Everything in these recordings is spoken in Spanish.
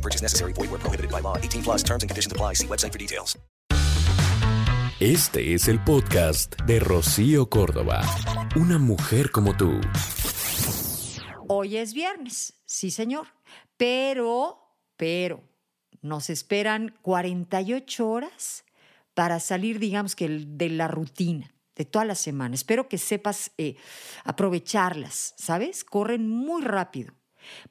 No purchase necessary. Void where prohibited by law. 18 plus terms and conditions apply. See website for details. Este es el podcast de Rocío Córdoba. Una mujer como tú. Hoy es viernes, sí señor, pero, pero, nos esperan 48 horas para salir, digamos que de la rutina de toda la semana. Espero que sepas eh, aprovecharlas, ¿sabes? Corren muy rápido,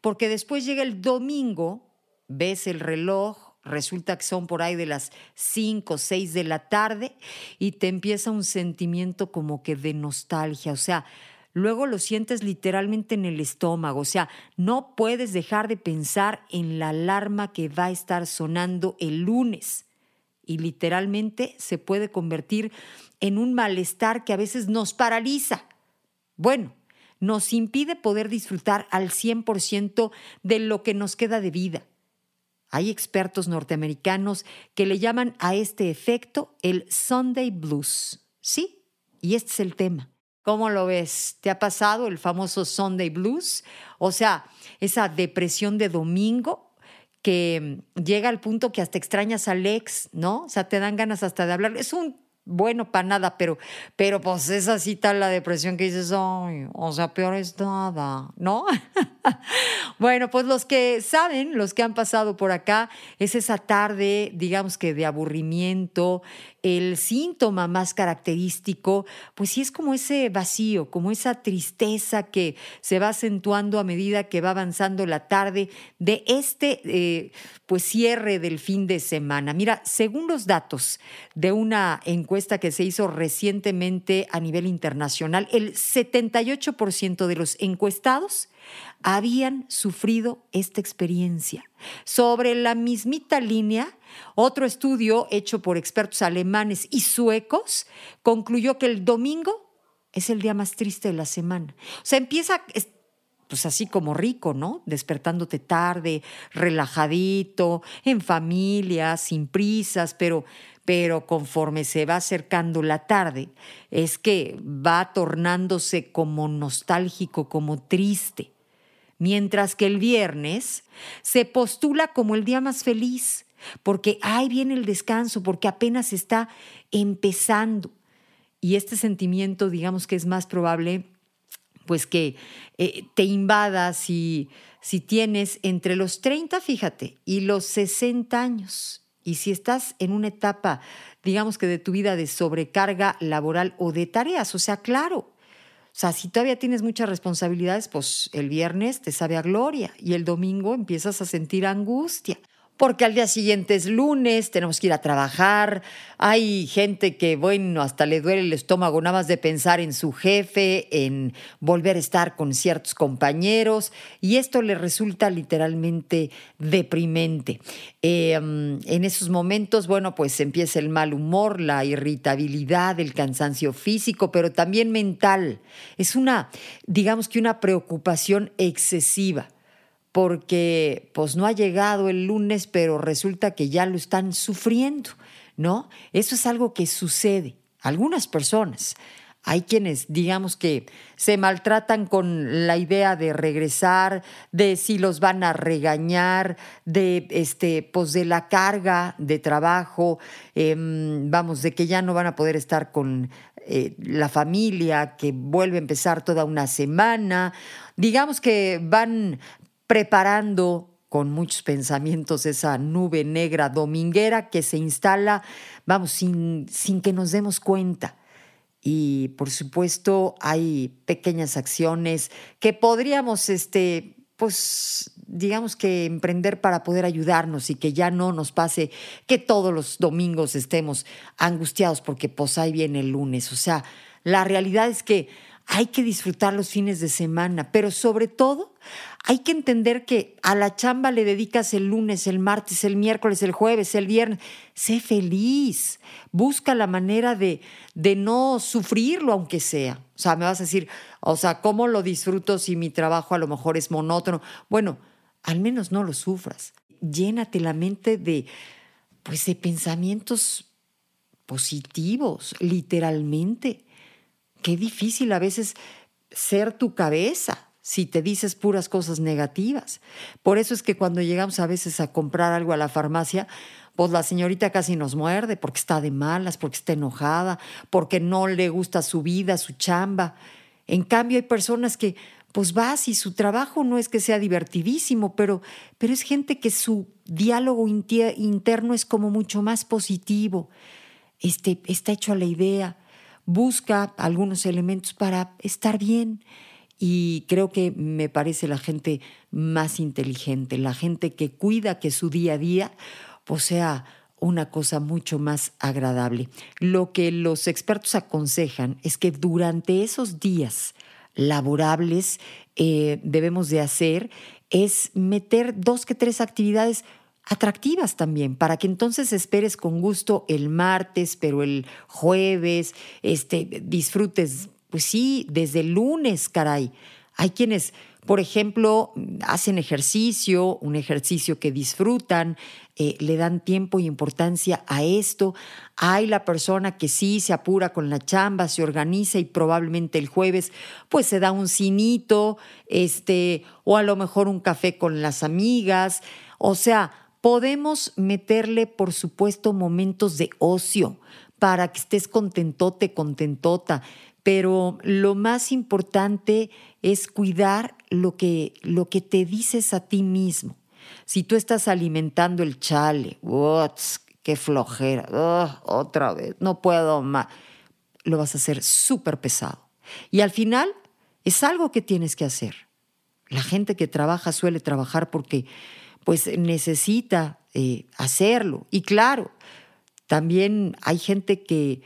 porque después llega el domingo, ves el reloj, resulta que son por ahí de las 5 o 6 de la tarde y te empieza un sentimiento como que de nostalgia, o sea, luego lo sientes literalmente en el estómago, o sea, no puedes dejar de pensar en la alarma que va a estar sonando el lunes y literalmente se puede convertir en un malestar que a veces nos paraliza. Bueno, nos impide poder disfrutar al 100% de lo que nos queda de vida. Hay expertos norteamericanos que le llaman a este efecto el Sunday Blues. ¿Sí? Y este es el tema. ¿Cómo lo ves? ¿Te ha pasado el famoso Sunday Blues? O sea, esa depresión de domingo que llega al punto que hasta extrañas al ex, ¿no? O sea, te dan ganas hasta de hablar. Es un bueno para nada, pero, pero pues es así tal la depresión que dices, ay, o sea, peor es nada, ¿no? bueno, pues los que saben, los que han pasado por acá, es esa tarde, digamos que de aburrimiento, el síntoma más característico, pues sí es como ese vacío, como esa tristeza que se va acentuando a medida que va avanzando la tarde de este eh, pues cierre del fin de semana. Mira, según los datos de una encuesta que se hizo recientemente a nivel internacional, el 78% de los encuestados habían sufrido esta experiencia. Sobre la mismita línea, otro estudio hecho por expertos alemanes y suecos concluyó que el domingo es el día más triste de la semana. O sea, empieza pues así como rico, ¿no? Despertándote tarde, relajadito, en familia, sin prisas, pero pero conforme se va acercando la tarde, es que va tornándose como nostálgico, como triste mientras que el viernes se postula como el día más feliz, porque ahí viene el descanso, porque apenas está empezando. Y este sentimiento, digamos que es más probable, pues que eh, te invada si, si tienes entre los 30, fíjate, y los 60 años. Y si estás en una etapa, digamos que de tu vida de sobrecarga laboral o de tareas, o sea, claro, o sea, si todavía tienes muchas responsabilidades, pues el viernes te sabe a gloria y el domingo empiezas a sentir angustia porque al día siguiente es lunes, tenemos que ir a trabajar, hay gente que, bueno, hasta le duele el estómago nada más de pensar en su jefe, en volver a estar con ciertos compañeros, y esto le resulta literalmente deprimente. Em, en esos momentos, bueno, pues empieza el mal humor, la irritabilidad, el cansancio físico, pero también mental. Es una, digamos que una preocupación excesiva porque pues no ha llegado el lunes, pero resulta que ya lo están sufriendo, ¿no? Eso es algo que sucede. Algunas personas, hay quienes, digamos que se maltratan con la idea de regresar, de si los van a regañar, de este, pues de la carga de trabajo, em, vamos, de que ya no van a poder estar con eh, la familia, que vuelve a empezar toda una semana. Digamos que van preparando con muchos pensamientos esa nube negra dominguera que se instala, vamos, sin, sin que nos demos cuenta. Y por supuesto hay pequeñas acciones que podríamos, este, pues, digamos que emprender para poder ayudarnos y que ya no nos pase que todos los domingos estemos angustiados porque pues ahí viene el lunes. O sea, la realidad es que hay que disfrutar los fines de semana, pero sobre todo hay que entender que a la chamba le dedicas el lunes, el martes, el miércoles, el jueves, el viernes. Sé feliz, busca la manera de, de no sufrirlo aunque sea. O sea, me vas a decir, o sea, ¿cómo lo disfruto si mi trabajo a lo mejor es monótono? Bueno, al menos no lo sufras. Llénate la mente de, pues, de pensamientos positivos, literalmente. Qué difícil a veces ser tu cabeza si te dices puras cosas negativas. Por eso es que cuando llegamos a veces a comprar algo a la farmacia, pues la señorita casi nos muerde porque está de malas, porque está enojada, porque no le gusta su vida, su chamba. En cambio hay personas que pues vas y su trabajo no es que sea divertidísimo, pero, pero es gente que su diálogo interno es como mucho más positivo este, está hecho a la idea, busca algunos elementos para estar bien. Y creo que me parece la gente más inteligente, la gente que cuida que su día a día pues sea una cosa mucho más agradable. Lo que los expertos aconsejan es que durante esos días laborables eh, debemos de hacer es meter dos que tres actividades atractivas también, para que entonces esperes con gusto el martes, pero el jueves, este, disfrutes, pues sí, desde el lunes, caray. Hay quienes, por ejemplo, hacen ejercicio, un ejercicio que disfrutan, eh, le dan tiempo y importancia a esto. Hay la persona que sí se apura con la chamba, se organiza y probablemente el jueves pues se da un cinito, este, o a lo mejor un café con las amigas. O sea, Podemos meterle, por supuesto, momentos de ocio para que estés contentote, contentota, pero lo más importante es cuidar lo que, lo que te dices a ti mismo. Si tú estás alimentando el chale, qué flojera, otra vez, no puedo más, lo vas a hacer súper pesado. Y al final es algo que tienes que hacer. La gente que trabaja suele trabajar porque pues necesita eh, hacerlo. Y claro, también hay gente que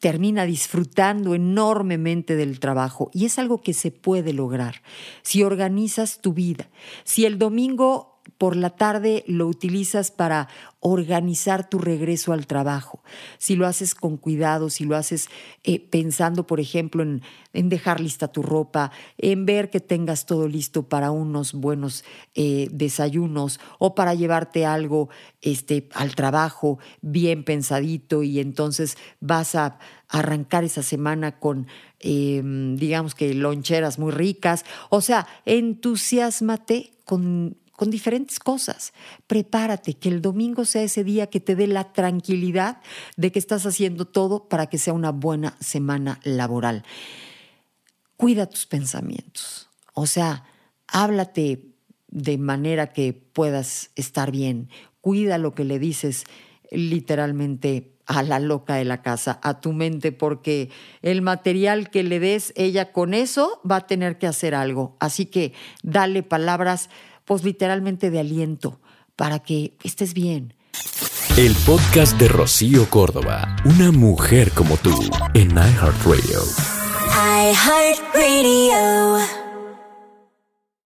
termina disfrutando enormemente del trabajo y es algo que se puede lograr si organizas tu vida. Si el domingo por la tarde lo utilizas para organizar tu regreso al trabajo. Si lo haces con cuidado, si lo haces eh, pensando, por ejemplo, en, dejar lista tu ropa, en ver que tengas todo listo para unos buenos eh, desayunos o para llevarte algo este, al trabajo bien pensadito y entonces vas a arrancar esa semana con, em, digamos que, loncheras muy ricas. O sea, entusiasmate con con diferentes cosas. Prepárate, que el domingo sea ese día que te dé la tranquilidad de que estás haciendo todo para que sea una buena semana laboral. Cuida tus pensamientos, o sea, háblate de manera que puedas estar bien. Cuida lo que le dices literalmente a la loca de la casa, a tu mente, porque el material que le des, ella con eso va a tener que hacer algo. Así que dale palabras pues literalmente de aliento para que estés bien. El podcast de Rocío Córdoba, una mujer como tú, en iHeartRadio. iHeartRadio.